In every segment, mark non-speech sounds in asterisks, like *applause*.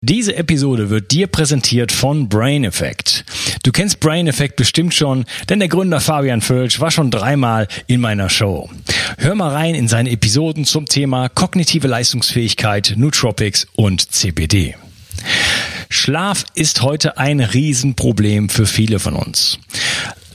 Diese Episode wird dir präsentiert von Brain Effect. Du kennst Brain Effect bestimmt schon, denn der Gründer Fabian Völsch war schon dreimal in meiner Show. Hör mal rein in seine Episoden zum Thema kognitive Leistungsfähigkeit, Nootropics und CBD. Schlaf ist heute ein Riesenproblem für viele von uns.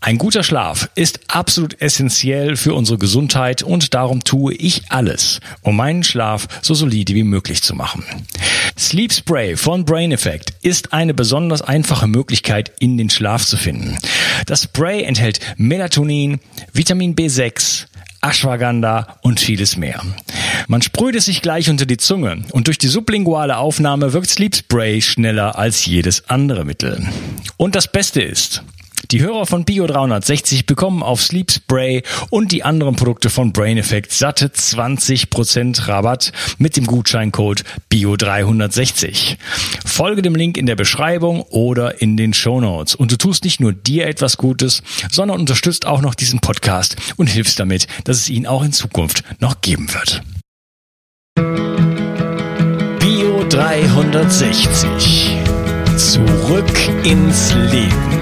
Ein guter Schlaf ist absolut essentiell für unsere Gesundheit und darum tue ich alles, um meinen Schlaf so solide wie möglich zu machen. Sleep Spray von Brain Effect ist eine besonders einfache Möglichkeit, in den Schlaf zu finden. Das Spray enthält Melatonin, Vitamin B6, Ashwagandha und vieles mehr. Man sprüht es sich gleich unter die Zunge und durch die sublinguale Aufnahme wirkt Sleep Spray schneller als jedes andere Mittel. Und das Beste ist, die Hörer von Bio 360 bekommen auf Sleep Spray und die anderen Produkte von Brain Effect satte 20% Rabatt mit dem Gutscheincode Bio 360. Folge dem Link in der Beschreibung oder in den Show Notes und du tust nicht nur dir etwas Gutes, sondern unterstützt auch noch diesen Podcast und hilfst damit, dass es ihn auch in Zukunft noch geben wird. Bio 360. Zurück ins Leben.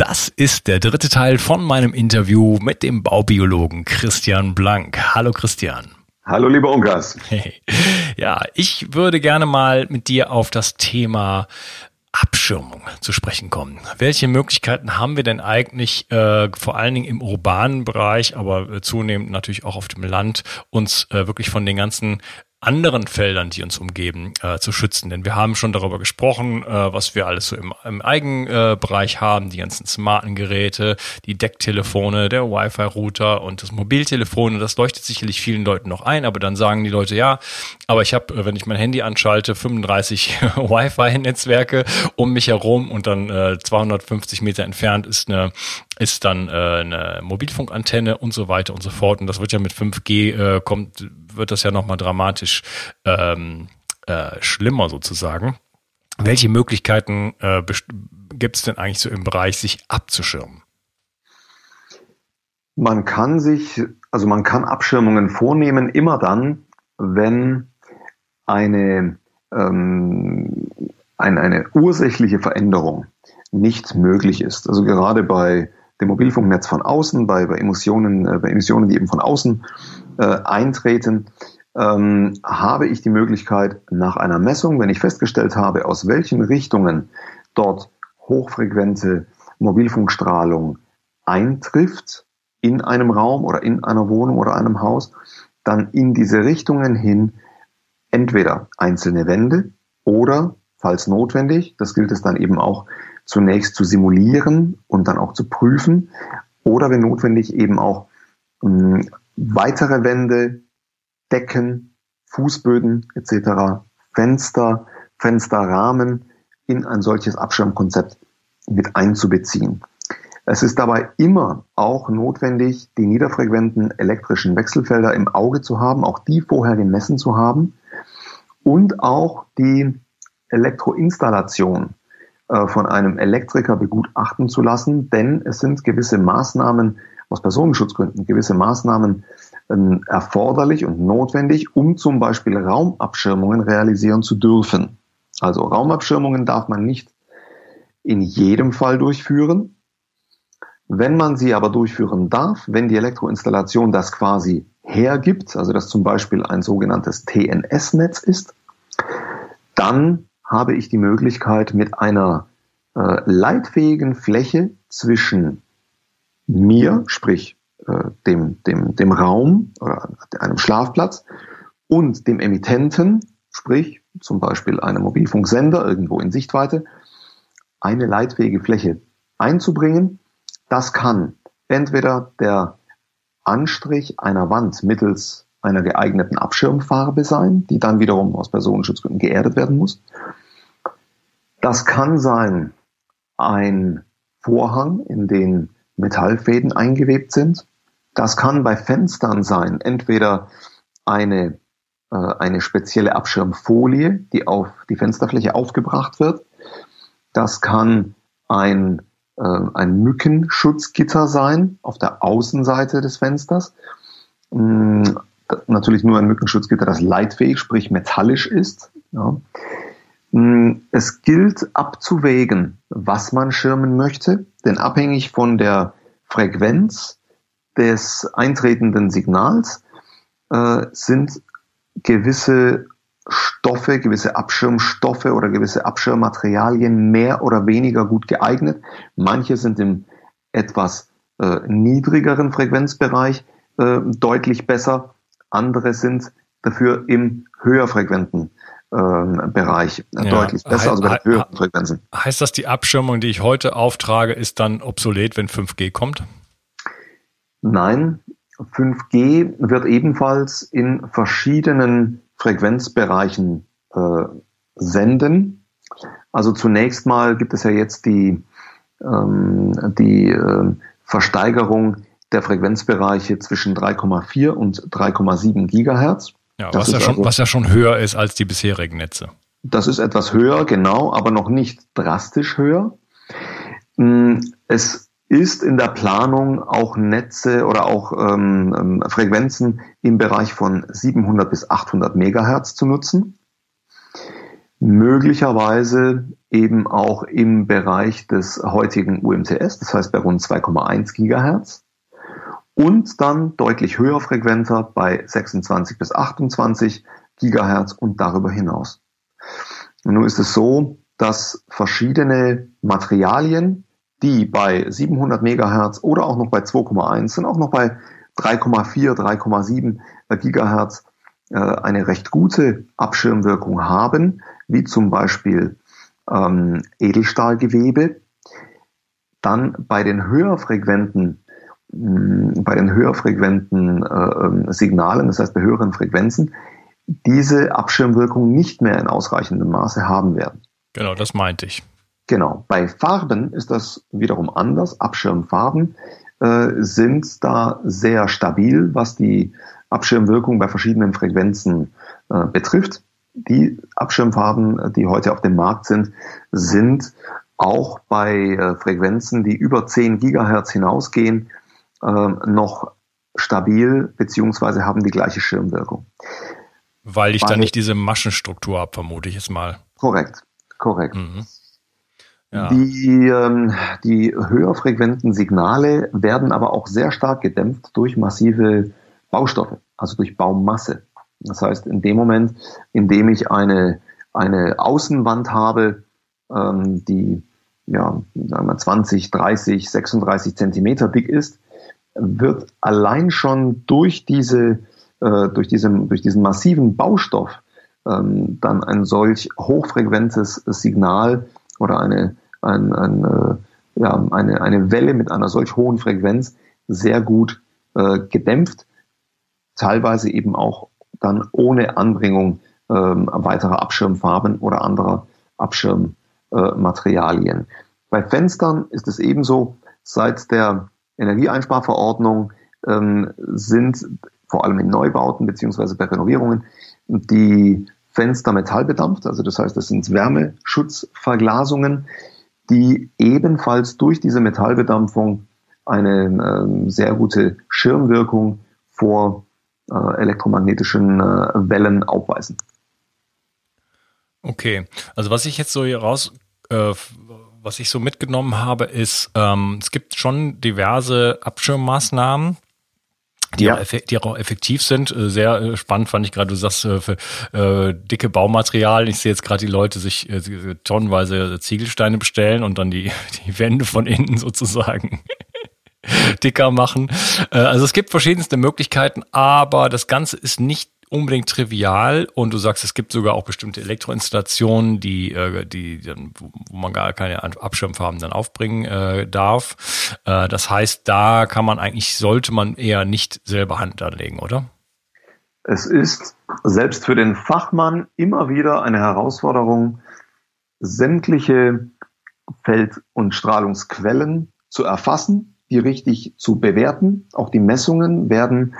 Das ist der dritte Teil von meinem Interview mit dem Baubiologen Christian Blank. Hallo Christian. Hallo lieber Unkas. Hey. Ja, ich würde gerne mal mit dir auf das Thema Abschirmung zu sprechen kommen. Welche Möglichkeiten haben wir denn eigentlich, äh, vor allen Dingen im urbanen Bereich, aber äh, zunehmend natürlich auch auf dem Land, uns äh, wirklich von den ganzen anderen Feldern, die uns umgeben, äh, zu schützen. Denn wir haben schon darüber gesprochen, äh, was wir alles so im, im Eigenbereich äh, haben, die ganzen smarten Geräte, die Decktelefone, der Wi-Fi-Router und das Mobiltelefon. Und das leuchtet sicherlich vielen Leuten noch ein, aber dann sagen die Leute, ja, aber ich habe, äh, wenn ich mein Handy anschalte, 35 *laughs* Wi-Fi-Netzwerke um mich herum und dann äh, 250 Meter entfernt ist eine ist dann äh, eine Mobilfunkantenne und so weiter und so fort. Und das wird ja mit 5G äh, kommt, wird das ja nochmal dramatisch ähm, äh, schlimmer sozusagen. Welche Möglichkeiten äh, gibt es denn eigentlich so im Bereich, sich abzuschirmen? Man kann sich, also man kann Abschirmungen vornehmen, immer dann, wenn eine, ähm, eine, eine ursächliche Veränderung nicht möglich ist. Also gerade bei dem Mobilfunknetz von außen, bei, bei Emissionen, äh, bei Emissionen, die eben von außen äh, eintreten, ähm, habe ich die Möglichkeit nach einer Messung, wenn ich festgestellt habe, aus welchen Richtungen dort hochfrequente Mobilfunkstrahlung eintrifft in einem Raum oder in einer Wohnung oder einem Haus, dann in diese Richtungen hin entweder einzelne Wände oder, falls notwendig, das gilt es dann eben auch zunächst zu simulieren und dann auch zu prüfen oder wenn notwendig eben auch mh, hm, weitere Wände, Decken, Fußböden etc., Fenster, Fensterrahmen in ein solches Abschirmkonzept mit einzubeziehen. Es ist dabei immer auch notwendig, die niederfrequenten elektrischen Wechselfelder im Auge zu haben, auch die vorher gemessen zu haben und auch die Elektroinstallation von einem Elektriker begutachten zu lassen, denn es sind gewisse Maßnahmen aus Personenschutzgründen, gewisse Maßnahmen ähm, erforderlich und notwendig, um zum Beispiel Raumabschirmungen realisieren zu dürfen. Also Raumabschirmungen darf man nicht in jedem Fall durchführen. Wenn man sie aber durchführen darf, wenn die Elektroinstallation das quasi hergibt, also dass zum Beispiel ein sogenanntes TNS-Netz ist, dann habe ich die Möglichkeit, mit einer äh, leitfähigen Fläche zwischen mir, sprich äh, dem, dem, dem Raum oder einem Schlafplatz und dem Emittenten, sprich zum Beispiel einem Mobilfunksender irgendwo in Sichtweite, eine leitfähige Fläche einzubringen. Das kann entweder der Anstrich einer Wand mittels einer geeigneten Abschirmfarbe sein, die dann wiederum aus Personenschutzgründen geerdet werden muss. Das kann sein ein Vorhang, in den Metallfäden eingewebt sind. Das kann bei Fenstern sein, entweder eine, äh, eine spezielle Abschirmfolie, die auf die Fensterfläche aufgebracht wird. Das kann ein, äh, ein Mückenschutzgitter sein auf der Außenseite des Fensters. Mm, natürlich nur ein Mückenschutzgitter, das leitfähig, sprich metallisch ist. Ja. Mm, es gilt abzuwägen, was man schirmen möchte, denn abhängig von der Frequenz des eintretenden Signals äh, sind gewisse Stoffe, gewisse Abschirmstoffe oder gewisse Abschirmmaterialien mehr oder weniger gut geeignet. Manche sind im etwas äh, niedrigeren Frequenzbereich äh, deutlich besser, andere sind dafür im höherfrequenten Bereich ja, deutlich besser, also bei den höheren Frequenzen. Heißt das, die Abschirmung, die ich heute auftrage, ist dann obsolet, wenn 5G kommt? Nein, 5G wird ebenfalls in verschiedenen Frequenzbereichen äh, senden. Also zunächst mal gibt es ja jetzt die, ähm, die äh, Versteigerung der Frequenzbereiche zwischen 3,4 und 3,7 Gigahertz. Ja, was ja, schon, also, was ja schon höher ist als die bisherigen Netze. Das ist etwas höher, genau, aber noch nicht drastisch höher. Hm, es ist in der Planung auch Netze oder auch ähm, ähm Frequenzen im Bereich von 700 bis 800 Megahertz zu nutzen. Möglicherweise eben auch im Bereich des heutigen UMTS, das heißt bei rund 2,1 Gigahertz und dann deutlich höher frequenter bei 26 bis 28 Gigahertz und darüber hinaus. Und nun ist es so, dass verschiedene Materialien, die bei 700 Megahertz oder auch noch bei 2,1 sind, auch noch bei 3,4, 3,7 Gigahertz äh, eine recht gute Abschirmwirkung haben, wie zum Beispiel ähm, Edelstahlgewebe. Dann bei den höherfrequenten bei den höherfrequenten äh, ähm, Signalen, das heißt bei höheren Frequenzen, diese Abschirmwirkung nicht mehr in ausreichendem Maße haben werden. Genau, das meinte ich. Genau. Bei Farben ist das wiederum anders. Abschirmfarben äh, sind da sehr stabil, was die Abschirmwirkung bei verschiedenen Frequenzen äh, betrifft. Die Abschirmfarben, die heute auf dem Markt sind, sind auch bei äh, Frequenzen, die über 10 Gigahertz hinausgehen, noch stabil beziehungsweise haben die gleiche Schirmwirkung. Weil ich Weil, da nicht diese Maschenstruktur habe, vermute ich es mal. Korrekt, korrekt. Mhm. Ja. Die, ähm, die höherfrequenten Signale werden aber auch sehr stark gedämpft durch massive Baustoffe, also durch Baummasse. Das heißt, in dem Moment, in dem ich eine, eine Außenwand habe, ähm, die ja, sagen wir 20, 30, 36 Zentimeter dick ist, wird allein schon durch diese, äh, durch diesen, durch diesen massiven Baustoff ähm, dann ein solch hochfrequentes Signal oder eine, ein, ein, äh, ja, eine, eine Welle mit einer solch hohen Frequenz sehr gut äh, gedämpft, teilweise eben auch dann ohne Anbringung äh, weiterer Abschirmfarben oder anderer Abschirmmaterialien. Bei Fenstern ist es ebenso, seit der Energieeinsparverordnung ähm, sind vor allem in Neubauten beziehungsweise bei Renovierungen die Fenster metallbedampft. Also das heißt, das sind Wärmeschutzverglasungen, die ebenfalls durch diese Metallbedampfung eine ähm, sehr gute Schirmwirkung vor äh, elektromagnetischen äh, Wellen aufweisen. Okay, also was ich jetzt so hier raus äh, was ich so mitgenommen habe, ist, ähm, es gibt schon diverse Abschirmmaßnahmen, die, ja. auch, die auch effektiv sind. Äh, sehr äh, spannend fand ich gerade, du sagst, äh, für äh, dicke Baumaterialien. Ich sehe jetzt gerade die Leute sich äh, tonnenweise Ziegelsteine bestellen und dann die, *laughs* die Wände von innen sozusagen *laughs* dicker machen. Also es gibt verschiedenste Möglichkeiten, aber das Ganze ist nicht unbedingt trivial und du sagst, es gibt sogar auch bestimmte Elektroinstallationen, die, äh, die wo man gar keine Abschirmfarben dann aufbringen äh, darf. Äh, das heißt, da kann man eigentlich, sollte man eher nicht selber Hand anlegen, oder? Es ist selbst für den Fachmann immer wieder eine Herausforderung, sämtliche Feld- und Strahlungsquellen zu erfassen, die richtig zu bewerten. Auch die Messungen werden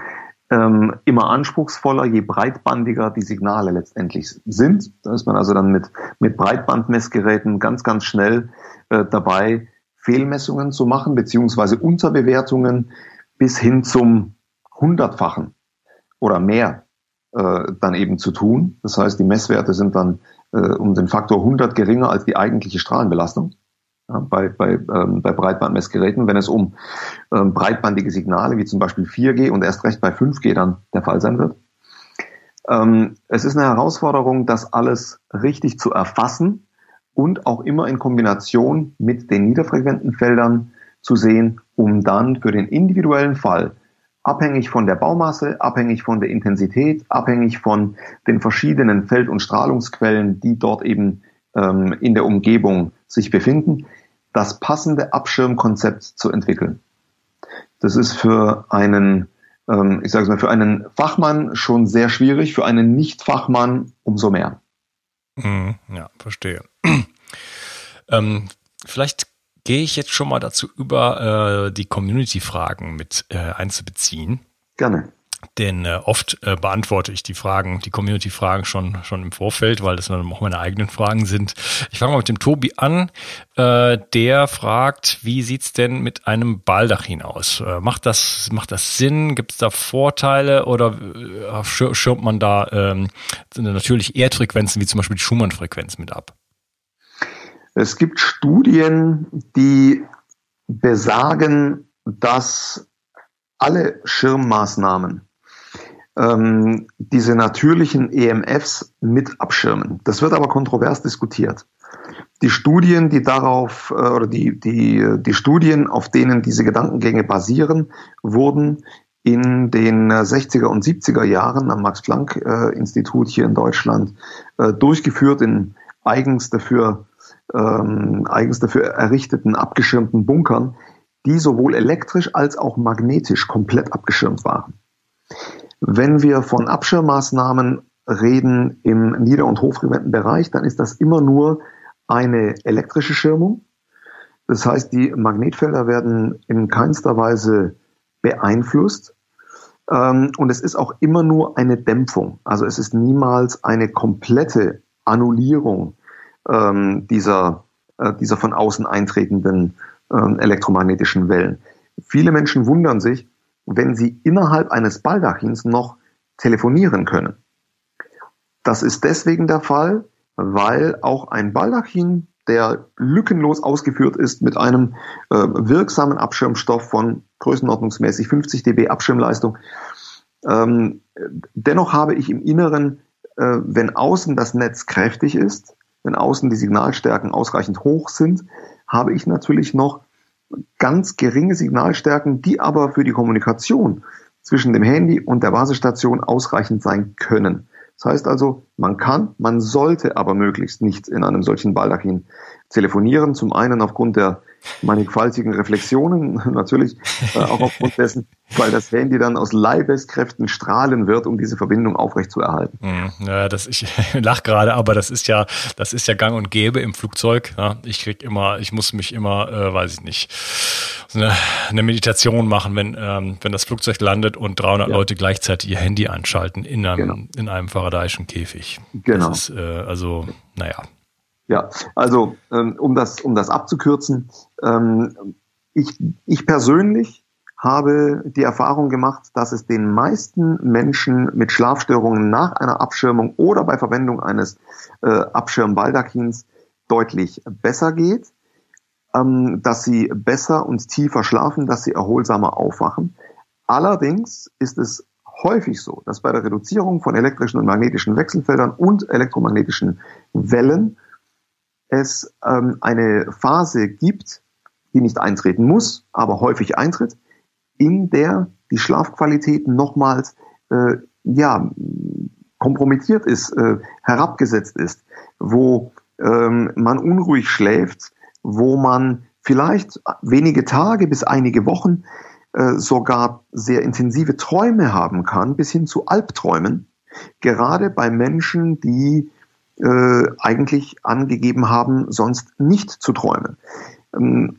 ähm, immer anspruchsvoller, je breitbandiger die Signale letztendlich sind. Da ist man also dann mit, mit Breitbandmessgeräten ganz, ganz schnell äh, dabei, Fehlmessungen zu machen, beziehungsweise Unterbewertungen bis hin zum Hundertfachen oder mehr äh, dann eben zu tun. Das heißt, die Messwerte sind dann äh, um den Faktor 100 geringer als die eigentliche Strahlenbelastung bei, bei, ähm, bei Breitbandmessgeräten, wenn es um ähm, breitbandige Signale wie zum Beispiel 4G und erst recht bei 5G dann der Fall sein wird. Ähm, es ist eine Herausforderung, das alles richtig zu erfassen und auch immer in Kombination mit den niederfrequenten Feldern zu sehen, um dann für den individuellen Fall abhängig von der Baumasse, abhängig von der Intensität, abhängig von den verschiedenen Feld- und Strahlungsquellen, die dort eben ähm, in der Umgebung sich befinden, das passende Abschirmkonzept zu entwickeln. Das ist für einen, ähm, ich sage mal, für einen Fachmann schon sehr schwierig, für einen Nicht-Fachmann umso mehr. Mhm, ja, verstehe. *clears throat* ähm, vielleicht gehe ich jetzt schon mal dazu über, äh, die Community-Fragen mit äh, einzubeziehen. Gerne. Denn äh, oft äh, beantworte ich die Fragen, die Community-Fragen schon, schon im Vorfeld, weil das dann auch meine eigenen Fragen sind. Ich fange mal mit dem Tobi an. Äh, der fragt, wie sieht's denn mit einem Baldachin aus? Äh, macht, das, macht das Sinn? Gibt es da Vorteile oder äh, schirmt man da ähm, natürlich Erdfrequenzen wie zum Beispiel die Schumann-Frequenz mit ab? Es gibt Studien, die besagen, dass alle Schirmmaßnahmen ähm, diese natürlichen EMFs mit abschirmen. Das wird aber kontrovers diskutiert. Die Studien, die darauf äh, oder die, die, die Studien, auf denen diese Gedankengänge basieren, wurden in den 60er und 70er Jahren am Max-Planck-Institut hier in Deutschland äh, durchgeführt in eigens dafür, ähm, eigens dafür errichteten abgeschirmten Bunkern, die sowohl elektrisch als auch magnetisch komplett abgeschirmt waren. Wenn wir von Abschirmmaßnahmen reden im nieder- und hochfrequenten Bereich, dann ist das immer nur eine elektrische Schirmung. Das heißt, die Magnetfelder werden in keinster Weise beeinflusst. Ähm, und es ist auch immer nur eine Dämpfung. Also es ist niemals eine komplette Annullierung ähm, dieser, äh, dieser von außen eintretenden ähm, elektromagnetischen Wellen. Viele Menschen wundern sich, wenn sie innerhalb eines Baldachins noch telefonieren können. Das ist deswegen der Fall, weil auch ein Baldachin, der lückenlos ausgeführt ist mit einem äh, wirksamen Abschirmstoff von größenordnungsmäßig 50 dB Abschirmleistung, ähm, dennoch habe ich im Inneren, äh, wenn außen das Netz kräftig ist, wenn außen die Signalstärken ausreichend hoch sind, habe ich natürlich noch ganz geringe Signalstärken, die aber für die Kommunikation zwischen dem Handy und der Basisstation ausreichend sein können. Das heißt also, man kann, man sollte aber möglichst nicht in einem solchen Baldachin telefonieren. Zum einen aufgrund der mannigfaltigen Reflexionen, *laughs* natürlich äh, auch aufgrund dessen, weil das Handy dann aus Leibeskräften strahlen wird, um diese Verbindung aufrechtzuerhalten. Hm, ja, das ich *laughs* lach gerade, aber das ist ja, das ist ja Gang und Gäbe im Flugzeug. Ja. Ich krieg immer, ich muss mich immer, äh, weiß ich nicht, eine, eine Meditation machen, wenn ähm, wenn das Flugzeug landet und 300 ja. Leute gleichzeitig ihr Handy anschalten in einem genau. in einem faradayischen Käfig. Genau. Das ist, äh, also, naja. Ja, also ähm, um das um das abzukürzen, ähm, ich, ich persönlich habe die Erfahrung gemacht, dass es den meisten Menschen mit Schlafstörungen nach einer Abschirmung oder bei Verwendung eines äh, Abschirmbaldachins deutlich besser geht, ähm, dass sie besser und tiefer schlafen, dass sie erholsamer aufwachen. Allerdings ist es häufig so, dass bei der Reduzierung von elektrischen und magnetischen Wechselfeldern und elektromagnetischen Wellen es ähm, eine Phase gibt, die nicht eintreten muss, aber häufig eintritt, in der die Schlafqualität nochmals äh, ja, kompromittiert ist, äh, herabgesetzt ist, wo ähm, man unruhig schläft, wo man vielleicht wenige Tage bis einige Wochen äh, sogar sehr intensive Träume haben kann, bis hin zu Albträumen, gerade bei Menschen, die äh, eigentlich angegeben haben, sonst nicht zu träumen. Ähm,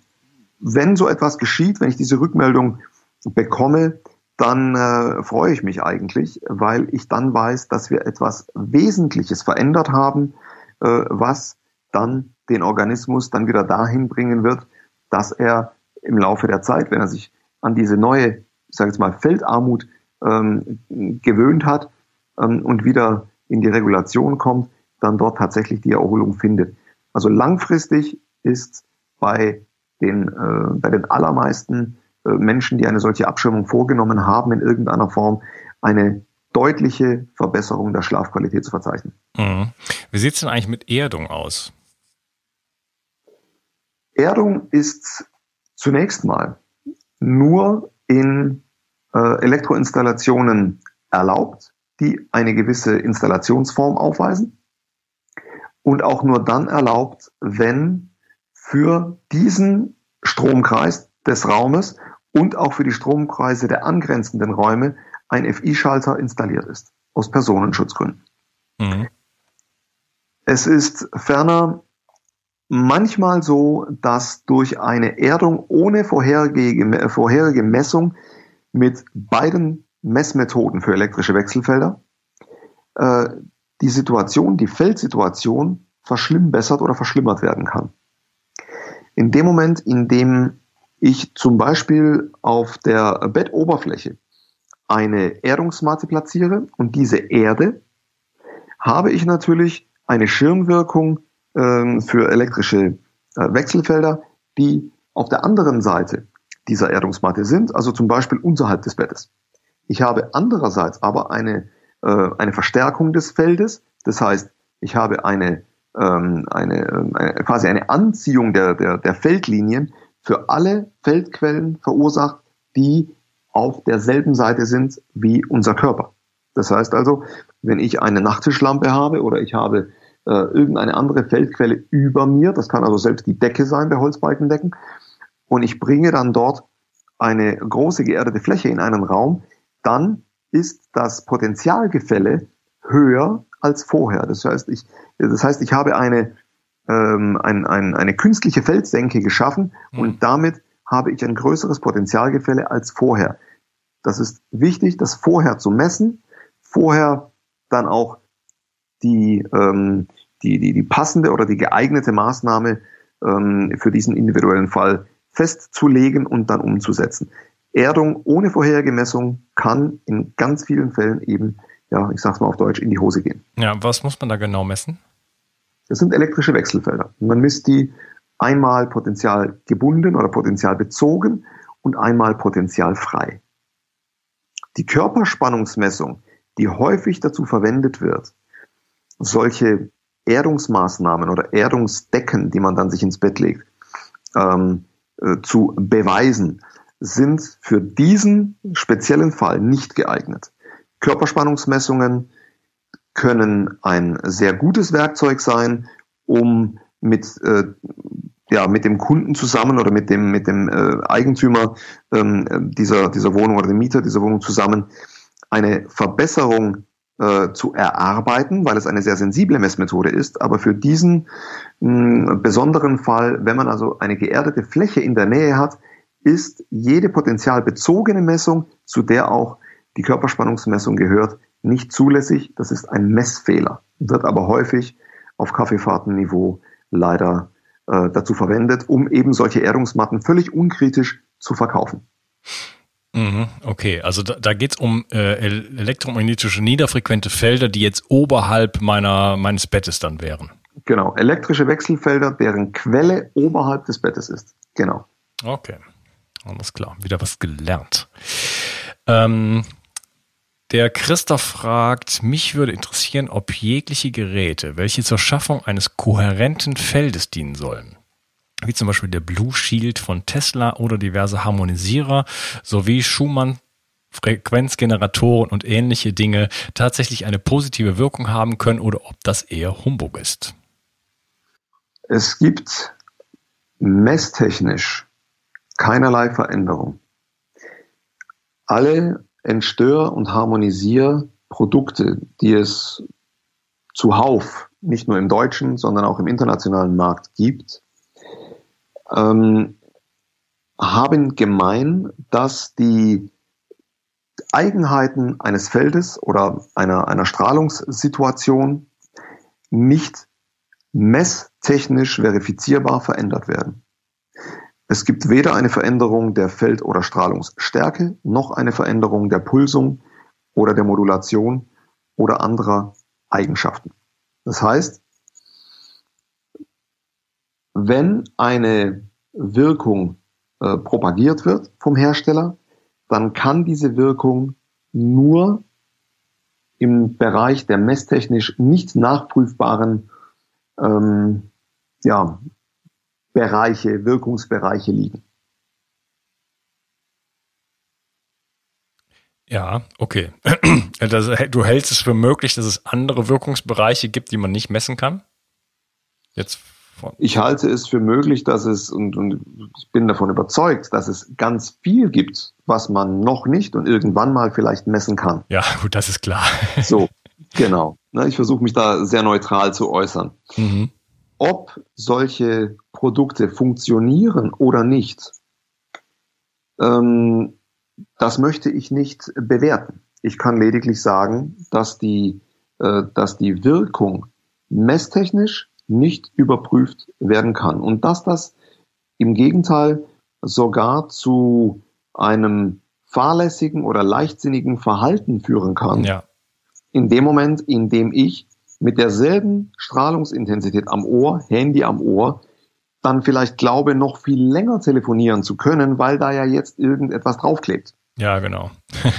wenn so etwas geschieht, wenn ich diese Rückmeldung bekomme, dann äh, freue ich mich eigentlich, weil ich dann weiß, dass wir etwas Wesentliches verändert haben, äh, was dann den Organismus dann wieder dahin bringen wird, dass er im Laufe der Zeit, wenn er sich an diese neue, ich sage jetzt mal, Feldarmut ähm, gewöhnt hat ähm, und wieder in die Regulation kommt, dann dort tatsächlich die Erholung findet. Also langfristig ist bei den, äh, bei den allermeisten äh, Menschen, die eine solche Abschirmung vorgenommen haben, in irgendeiner Form eine deutliche Verbesserung der Schlafqualität zu verzeichnen. Mhm. Wie sieht es denn eigentlich mit Erdung aus? Erdung ist zunächst mal nur in äh, Elektroinstallationen erlaubt, die eine gewisse Installationsform aufweisen und auch nur dann erlaubt, wenn für diesen Stromkreis des Raumes und auch für die Stromkreise der angrenzenden Räume ein FI-Schalter installiert ist, aus Personenschutzgründen. Mhm. Es ist ferner manchmal so, dass durch eine Erdung ohne vorherige, vorherige Messung mit beiden Messmethoden für elektrische Wechselfelder äh, die Situation, die Feldsituation verschlimmbessert oder verschlimmert werden kann. In dem Moment, in dem ich zum Beispiel auf der Bettoberfläche eine Erdungsmatte platziere und diese Erde, habe ich natürlich eine Schirmwirkung äh, für elektrische äh, Wechselfelder, die auf der anderen Seite dieser Erdungsmatte sind, also zum Beispiel unterhalb des Bettes. Ich habe andererseits aber eine äh, eine Verstärkung des Feldes. Das heißt, ich habe eine, ähm, eine, ähm, eine quasi eine Anziehung der, der, der Feldlinien für alle Feldquellen verursacht, die auf derselben Seite sind wie unser Körper. Das heißt also, wenn ich eine Nachttischlampe habe oder ich habe äh, irgendeine andere Feldquelle über mir, das kann also selbst die Decke sein bei Holzbalkendecken, und ich bringe dann dort eine große geerdete Fläche in einen Raum, dann ist das Potentialgefälle höher als vorher. Das heißt, ich, das heißt, ich habe eine, ähm, ein, ein, eine künstliche Feldsenke geschaffen mhm. und damit habe ich ein größeres Potentialgefälle als vorher. Das ist wichtig, das vorher zu messen, vorher dann auch die, ähm, die, die, die passende oder die geeignete Maßnahme ähm, für diesen individuellen Fall festzulegen und dann umzusetzen. Erdung ohne vorherige Messung kann in ganz vielen Fällen eben, ja, ich sag's mal auf Deutsch, in die Hose gehen. Ja, was muss man da genau messen? Das sind elektrische Wechselfelder. Man misst die einmal Potenzial gebunden oder Potenzial bezogen und einmal Potenzial frei. Die Körperspannungsmessung, die häufig dazu verwendet wird, solche Erdungsmaßnahmen oder Erdungsdecken, die man dann sich ins Bett legt, ähm, äh, zu beweisen, sind für diesen speziellen Fall nicht geeignet. Körperspannungsmessungen können ein sehr gutes Werkzeug sein, um mit, äh, ja, mit dem Kunden zusammen oder mit dem, mit dem äh, Eigentümer ähm, dieser, dieser Wohnung oder dem Mieter dieser Wohnung zusammen eine Verbesserung äh, zu erarbeiten, weil es eine sehr sensible Messmethode ist. Aber für diesen mh, besonderen Fall, wenn man also eine geerdete Fläche in der Nähe hat, ist jede potenzialbezogene Messung, zu der auch die Körperspannungsmessung gehört, nicht zulässig. Das ist ein Messfehler, wird aber häufig auf Kaffeefahrtenniveau leider äh, dazu verwendet, um eben solche Erdungsmatten völlig unkritisch zu verkaufen. Mhm, okay, also da, da geht es um äh, elektromagnetische niederfrequente Felder, die jetzt oberhalb meiner, meines Bettes dann wären. Genau, elektrische Wechselfelder, deren Quelle oberhalb des Bettes ist. Genau. Okay. Alles klar, wieder was gelernt. Ähm, der Christoph fragt, mich würde interessieren, ob jegliche Geräte, welche zur Schaffung eines kohärenten Feldes dienen sollen, wie zum Beispiel der Blue Shield von Tesla oder diverse Harmonisierer sowie Schumann Frequenzgeneratoren und ähnliche Dinge tatsächlich eine positive Wirkung haben können oder ob das eher Humbug ist. Es gibt messtechnisch keinerlei Veränderung. Alle Entstör- und Harmonisierprodukte, die es zuhauf nicht nur im deutschen, sondern auch im internationalen Markt gibt, ähm, haben gemein, dass die Eigenheiten eines Feldes oder einer, einer Strahlungssituation nicht messtechnisch verifizierbar verändert werden. Es gibt weder eine Veränderung der Feld- oder Strahlungsstärke noch eine Veränderung der Pulsung oder der Modulation oder anderer Eigenschaften. Das heißt, wenn eine Wirkung äh, propagiert wird vom Hersteller, dann kann diese Wirkung nur im Bereich der messtechnisch nicht nachprüfbaren ähm, ja, Bereiche, Wirkungsbereiche liegen. Ja, okay. *clears throat* Das, du hältst es für möglich, dass es andere Wirkungsbereiche gibt, die man nicht messen kann? Jetzt ich halte es für möglich, dass es, und, und ich bin davon überzeugt, dass es ganz viel gibt, was man noch nicht und irgendwann mal vielleicht messen kann. Ja, gut, das ist klar. *laughs* so, genau. Ich versuche mich da sehr neutral zu äußern. Mhm. Ob solche Produkte funktionieren oder nicht, ähm, das möchte ich nicht bewerten. Ich kann lediglich sagen, dass die, äh, dass die Wirkung messtechnisch nicht überprüft werden kann und dass das im Gegenteil sogar zu einem fahrlässigen oder leichtsinnigen Verhalten führen kann. Ja. In dem Moment, in dem ich mit derselben Strahlungsintensität am Ohr, Handy am Ohr, dann vielleicht glaube, noch viel länger telefonieren zu können, weil da ja jetzt irgendetwas draufklebt. Ja, genau. *laughs*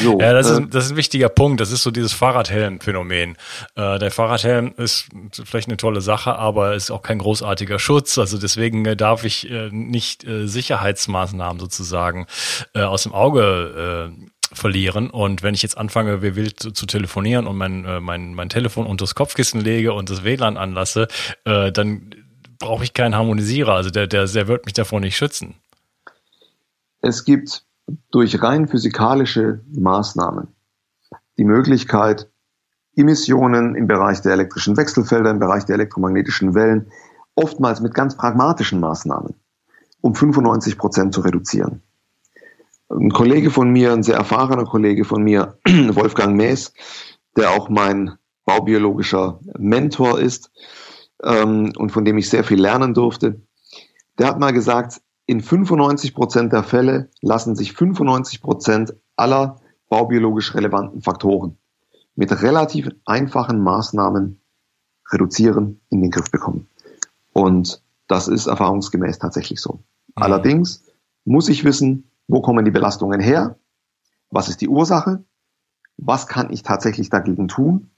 So, *laughs* ja, das, äh, ist, das ist ein wichtiger Punkt. Das ist so dieses Fahrradhelm-Phänomen. Äh, der Fahrradhelm ist vielleicht eine tolle Sache, aber ist auch kein großartiger Schutz. Also deswegen äh, darf ich äh, nicht äh, Sicherheitsmaßnahmen sozusagen äh, aus dem Auge verlieren. Und wenn ich jetzt anfange, wie wild zu, zu telefonieren und mein, mein, mein Telefon unter das Kopfkissen lege und das WLAN anlasse, dann brauche ich keinen Harmonisierer. Also der, der, der wird mich davor nicht schützen. Es gibt durch rein physikalische Maßnahmen die Möglichkeit, Emissionen im Bereich der elektrischen Wechselfelder, im Bereich der elektromagnetischen Wellen, oftmals mit ganz pragmatischen Maßnahmen, um 95 Prozent zu reduzieren. Ein Kollege von mir, ein sehr erfahrener Kollege von mir, *clears throat* Wolfgang Mees, der auch mein baubiologischer Mentor ist ähm, und von dem ich sehr viel lernen durfte, der hat mal gesagt, in 95 Prozent der Fälle lassen sich 95 Prozent aller baubiologisch relevanten Faktoren mit relativ einfachen Maßnahmen reduzieren, in den Griff bekommen. Und das ist erfahrungsgemäß tatsächlich so. Mhm. Allerdings muss ich wissen, wo kommen die Belastungen her? Was ist die Ursache? Was kann ich tatsächlich dagegen tun?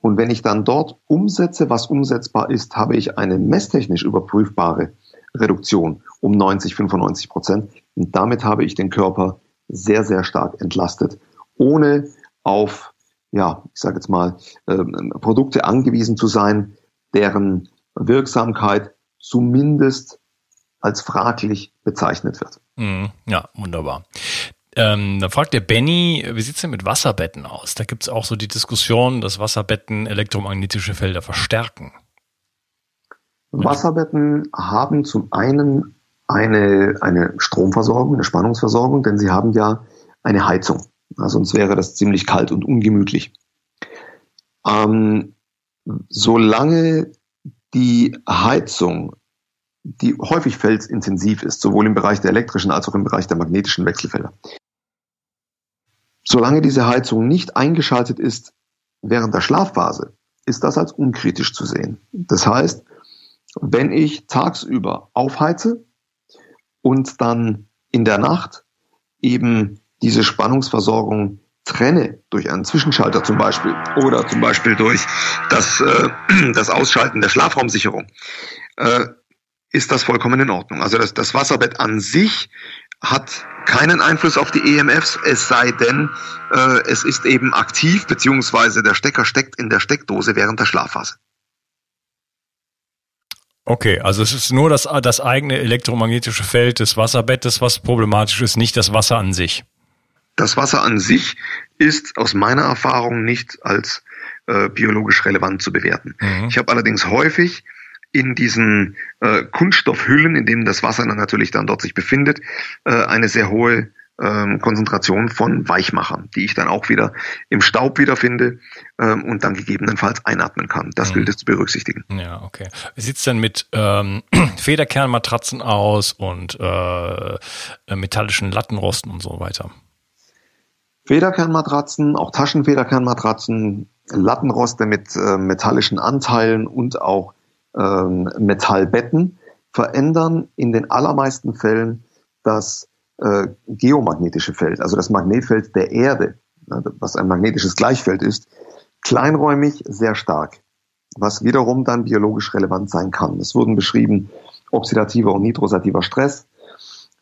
Und wenn ich dann dort umsetze, was umsetzbar ist, habe ich eine messtechnisch überprüfbare Reduktion um 90, 95 Prozent. Und damit habe ich den Körper sehr, sehr stark entlastet, ohne auf, ja, ich sage jetzt mal, äh, Produkte angewiesen zu sein, deren Wirksamkeit zumindest als fraglich bezeichnet wird. Mhm. Ja, wunderbar. Ähm, da fragt der Benny, wie sieht's denn mit Wasserbetten aus? Da gibt's auch so die Diskussion, dass Wasserbetten elektromagnetische Felder verstärken. Wasserbetten haben zum einen eine, eine Stromversorgung, eine Spannungsversorgung, denn sie haben ja eine Heizung. sonst wäre das ziemlich kalt und ungemütlich. Ähm, solange die Heizung, die häufig felsintensiv ist, sowohl im Bereich der elektrischen als auch im Bereich der magnetischen Wechselfelder, solange diese Heizung nicht eingeschaltet ist während der Schlafphase, ist das als unkritisch zu sehen. Das heißt, wenn ich tagsüber aufheize und dann in der Nacht eben diese Spannungsversorgung trenne durch einen Zwischenschalter zum Beispiel oder zum Beispiel durch das, äh, *clears throat* das Ausschalten der Schlafraumsicherung, äh, ist das vollkommen in Ordnung. Also das, das Wasserbett an sich hat keinen Einfluss auf die EMFs, es sei denn, äh, es ist eben aktiv, beziehungsweise der Stecker steckt in der Steckdose während der Schlafphase. Okay, also es ist nur das, das eigene elektromagnetische Feld des Wasserbettes, was problematisch ist, nicht das Wasser an sich. Das Wasser an sich ist aus meiner Erfahrung nicht als äh, biologisch relevant zu bewerten. Mhm. Ich habe allerdings häufig in diesen äh, Kunststoffhüllen, in denen das Wasser dann natürlich dann dort sich befindet, äh, eine sehr hohe ähm, Konzentration von Weichmachern, die ich dann auch wieder im Staub wiederfinde ähm, und dann gegebenenfalls einatmen kann. Das mhm. gilt es zu berücksichtigen. Ja, okay. Wie sieht's denn mit ähm, *clears throat* Federkernmatratzen aus und äh, metallischen Lattenrosten und so weiter? Federkernmatratzen, auch Taschenfederkernmatratzen, Lattenroste mit äh, metallischen Anteilen und auch ähm, Metallbetten verändern in den allermeisten Fällen das äh, geomagnetische Feld, also das Magnetfeld der Erde, ne, was ein magnetisches Gleichfeld ist, kleinräumig sehr stark, was wiederum dann biologisch relevant sein kann. Es wurden beschrieben oxidativer und nitrosativer Stress.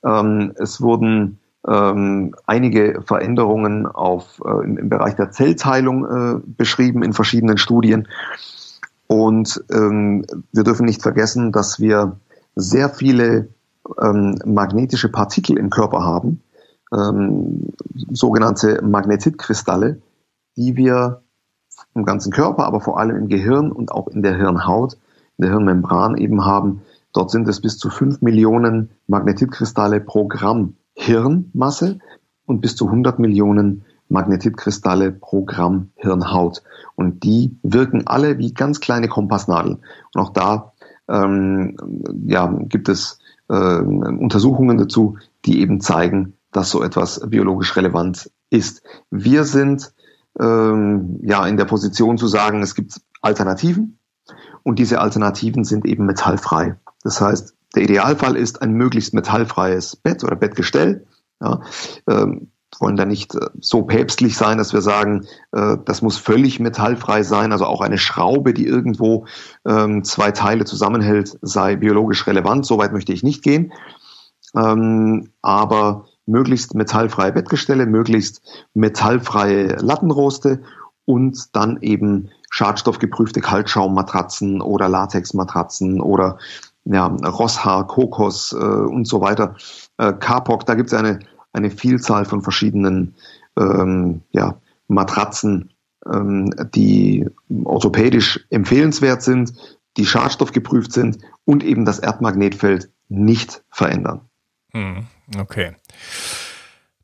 Ähm, es wurden ähm, einige Veränderungen auf, äh, im, im, Bereich der Zellteilung äh, beschrieben in verschiedenen Studien. Und ähm, wir dürfen nicht vergessen, dass wir sehr viele ähm, magnetische Partikel im Körper haben, ähm, sogenannte Magnetitkristalle, die wir im ganzen Körper, aber vor allem im Gehirn und auch in der Hirnhaut, in der Hirnmembran eben haben. Dort sind es bis zu fünf Millionen Magnetitkristalle pro Gramm Hirnmasse und bis zu 100 Millionen Magnetitkristalle pro Gramm Hirnhaut. Und die wirken alle wie ganz kleine Kompassnadeln. Und auch da ähm, ja, gibt es äh, Untersuchungen dazu, die eben zeigen, dass so etwas biologisch relevant ist. Wir sind ähm, ja in der Position zu sagen, es gibt Alternativen und diese Alternativen sind eben metallfrei. Das heißt, der Idealfall ist ein möglichst metallfreies Bett oder Bettgestell. Ja, ähm, wollen da nicht äh, so päpstlich sein, dass wir sagen, äh, das muss völlig metallfrei sein. Also auch eine Schraube, die irgendwo ähm, zwei Teile zusammenhält, sei biologisch relevant. Soweit möchte ich nicht gehen. Ähm, aber möglichst metallfreie Bettgestelle, möglichst metallfreie Lattenroste und dann eben schadstoffgeprüfte Kaltschaummatratzen oder Latexmatratzen oder ja, Rosshaar, Kokos äh, und so weiter, äh, Kapok, da gibt es eine, eine Vielzahl von verschiedenen ähm, ja, Matratzen, ähm, die orthopädisch empfehlenswert sind, die schadstoffgeprüft sind und eben das Erdmagnetfeld nicht verändern. Hm, okay.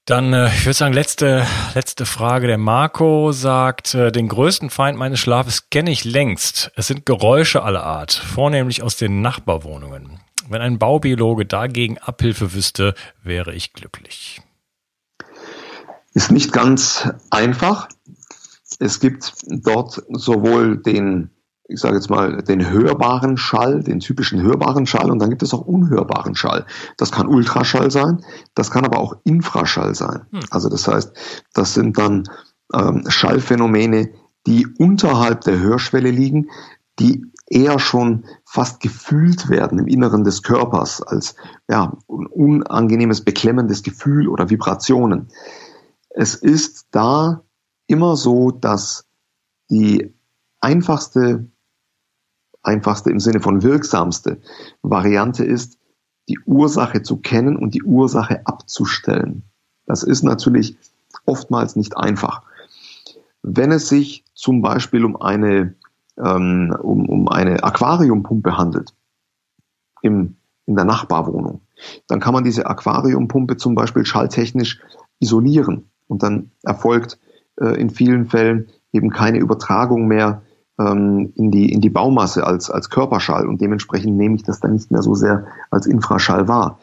Dann, äh, ich würde sagen, letzte, letzte Frage. Der Marco sagt, äh, den größten Feind meines Schlafes kenne ich längst. Es sind Geräusche aller Art, vornehmlich aus den Nachbarwohnungen. Wenn ein Baubiologe dagegen Abhilfe wüsste, wäre ich glücklich. Ist nicht ganz einfach. Es gibt dort sowohl den ich sage jetzt mal, den hörbaren Schall, den typischen hörbaren Schall und dann gibt es auch unhörbaren Schall. Das kann Ultraschall sein, das kann aber auch Infraschall sein. Hm. Also das heißt, das sind dann ähm, Schallphänomene, die unterhalb der Hörschwelle liegen, die eher schon fast gefühlt werden im Inneren des Körpers als ja, ein unangenehmes, beklemmendes Gefühl oder Vibrationen. Es ist da immer so, dass die einfachste einfachste im Sinne von wirksamste Variante ist, die Ursache zu kennen und die Ursache abzustellen. Das ist natürlich oftmals nicht einfach. Wenn es sich zum Beispiel um eine, ähm, um, um eine Aquariumpumpe handelt, im, in der Nachbarwohnung, dann kann man diese Aquariumpumpe zum Beispiel schalltechnisch isolieren und dann erfolgt äh, in vielen Fällen eben keine Übertragung mehr ähm, in, die, in die Baumasse als, als Körperschall und dementsprechend nehme ich das dann nicht mehr so sehr als Infraschall wahr.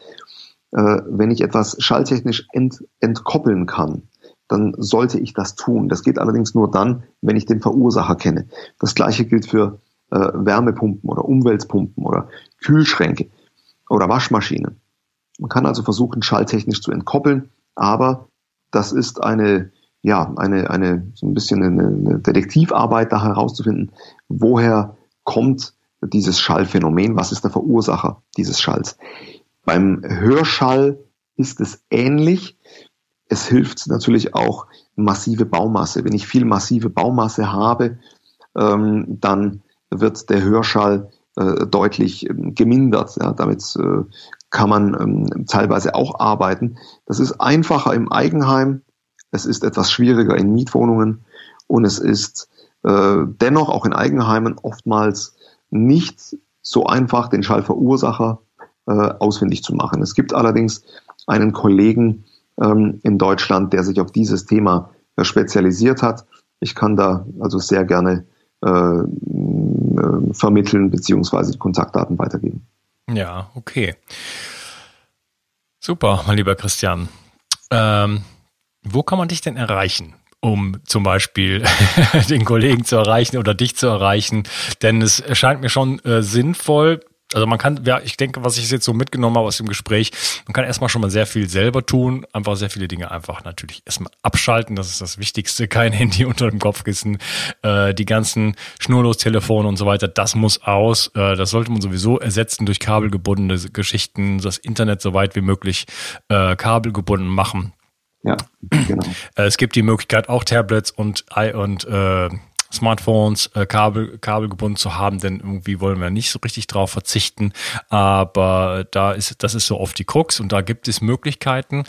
Äh, wenn ich etwas schalltechnisch ent, entkoppeln kann, dann sollte ich das tun. Das geht allerdings nur dann, wenn ich den Verursacher kenne. Das gleiche gilt für äh, Wärmepumpen oder Umweltpumpen oder Kühlschränke oder Waschmaschinen. Man kann also versuchen, schalltechnisch zu entkoppeln, aber das ist eine ja, eine, eine, so ein bisschen eine, eine Detektivarbeit da herauszufinden, woher kommt dieses Schallphänomen, was ist der Verursacher dieses Schalls. Beim Hörschall ist es ähnlich. Es hilft natürlich auch massive Baumasse. Wenn ich viel massive Baumasse habe, ähm, dann wird der Hörschall äh, deutlich ähm, gemindert. Ja, damit äh, kann man ähm, teilweise auch arbeiten. Das ist einfacher im Eigenheim. Es ist etwas schwieriger in Mietwohnungen und es ist äh, dennoch auch in Eigenheimen oftmals nicht so einfach, den Schallverursacher äh, ausfindig zu machen. Es gibt allerdings einen Kollegen ähm, in Deutschland, der sich auf dieses Thema äh, spezialisiert hat. Ich kann da also sehr gerne äh, äh, vermitteln beziehungsweise Kontaktdaten weitergeben. Ja, okay. Super, mein lieber Christian. Ähm, wo kann man dich denn erreichen? um zum Beispiel *laughs* den Kollegen zu erreichen oder dich zu erreichen. Denn es erscheint mir schon äh, sinnvoll, also man kann, ja, ich denke, was ich jetzt so mitgenommen habe aus dem Gespräch, man kann erstmal schon mal sehr viel selber tun, einfach sehr viele Dinge einfach natürlich erstmal abschalten, das ist das Wichtigste, *laughs* kein Handy unter dem Kopfkissen, äh, die ganzen Schnurlostelefone und so weiter, das muss aus, äh, das sollte man sowieso ersetzen durch kabelgebundene Geschichten, das Internet so weit wie möglich äh, kabelgebunden machen. Ja, genau. Äh, es gibt die Möglichkeit, auch Tablets und, und äh, Smartphones äh, kabel, kabelgebunden zu haben, denn irgendwie wollen wir nicht so richtig drauf verzichten. Aber da ist, das ist so oft die Krux und da gibt es Möglichkeiten.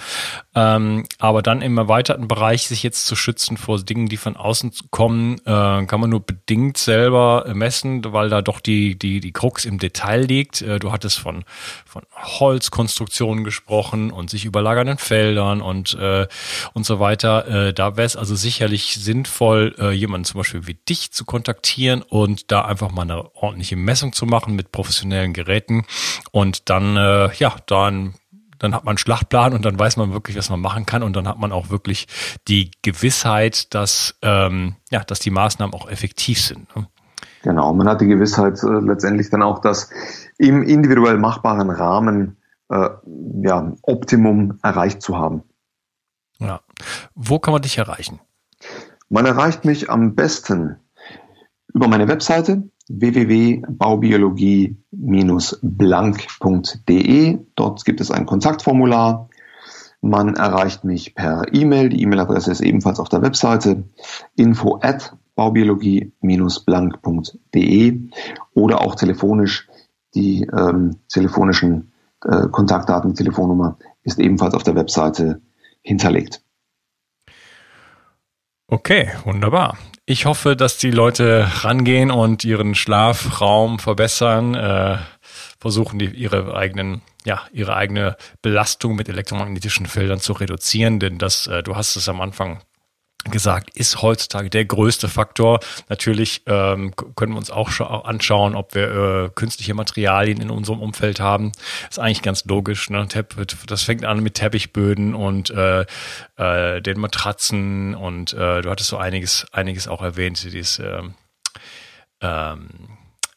Ähm, aber dann im erweiterten Bereich sich jetzt zu schützen vor Dingen, die von außen kommen, äh, kann man nur bedingt selber messen, weil da doch die, die, die Krux im Detail liegt. Äh, du hattest von, von Holzkonstruktionen gesprochen und sich überlagernden Feldern und, äh, und so weiter. Äh, da wäre es also sicherlich sinnvoll, äh, jemanden zum Beispiel wie dich zu kontaktieren und da einfach mal eine ordentliche Messung zu machen mit professionellen Geräten und dann, äh, ja, dann dann hat man einen Schlachtplan und dann weiß man wirklich, was man machen kann und dann hat man auch wirklich die Gewissheit, dass, ähm, ja, dass die Maßnahmen auch effektiv sind. Ne? Genau, man hat die Gewissheit äh, letztendlich dann auch, dass im individuell machbaren Rahmen äh, ja, Optimum erreicht zu haben. Ja. Wo kann man dich erreichen? Man erreicht mich am besten über meine Webseite www.baubiologie-blank.de. Dort gibt es ein Kontaktformular. Man erreicht mich per E-Mail. Die E-Mail-Adresse ist ebenfalls auf der Webseite info at baubiologie-blank.de oder auch telefonisch. Die ähm, telefonischen äh, Kontaktdaten, Telefonnummer ist ebenfalls auf der Webseite hinterlegt. Okay, wunderbar. Ich hoffe, dass die Leute rangehen und ihren Schlafraum verbessern, äh, versuchen die, ihre eigenen, ja, ihre eigene Belastung mit elektromagnetischen Feldern zu reduzieren, denn das, äh, du hast es am Anfang gesagt, ist heutzutage der größte Faktor. Natürlich ähm, können wir uns auch anschauen, ob wir äh, künstliche Materialien in unserem Umfeld haben. Ist eigentlich ganz logisch. Ne? Das fängt an mit Teppichböden und äh, äh, den Matratzen und äh, du hattest so einiges, einiges auch erwähnt, dieses ähm, ähm,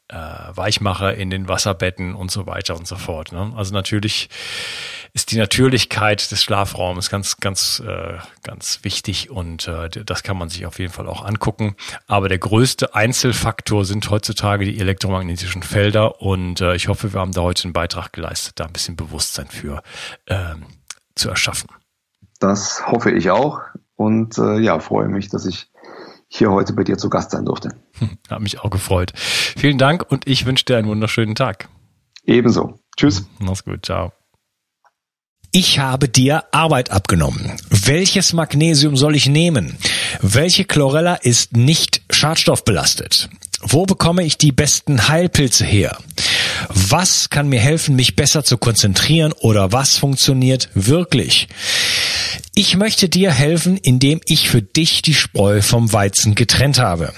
äh, Weichmacher in den Wasserbetten und so weiter und so fort. Ne? Also natürlich ist die Natürlichkeit des Schlafraums ganz, ganz, äh, ganz wichtig und äh, das kann man sich auf jeden Fall auch angucken. Aber der größte Einzelfaktor sind heutzutage die elektromagnetischen Felder und äh, ich hoffe, wir haben da heute einen Beitrag geleistet, da ein bisschen Bewusstsein für ähm, zu erschaffen. Das hoffe ich auch und äh, ja, freue mich, dass ich hier heute bei dir zu Gast sein durfte. *laughs* Hat mich auch gefreut. Vielen Dank und ich wünsche dir einen wunderschönen Tag. Ebenso. Tschüss. Mach's gut. Ciao. Ich habe dir Arbeit abgenommen. Welches Magnesium soll ich nehmen? Welche Chlorella ist nicht schadstoffbelastet? Wo bekomme ich die besten Heilpilze her? Was kann mir helfen, mich besser zu konzentrieren oder was funktioniert wirklich? Ich möchte dir helfen, indem ich für dich die Spreu vom Weizen getrennt habe.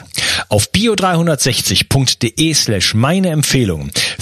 Auf bio360.de slash meine Empfehlung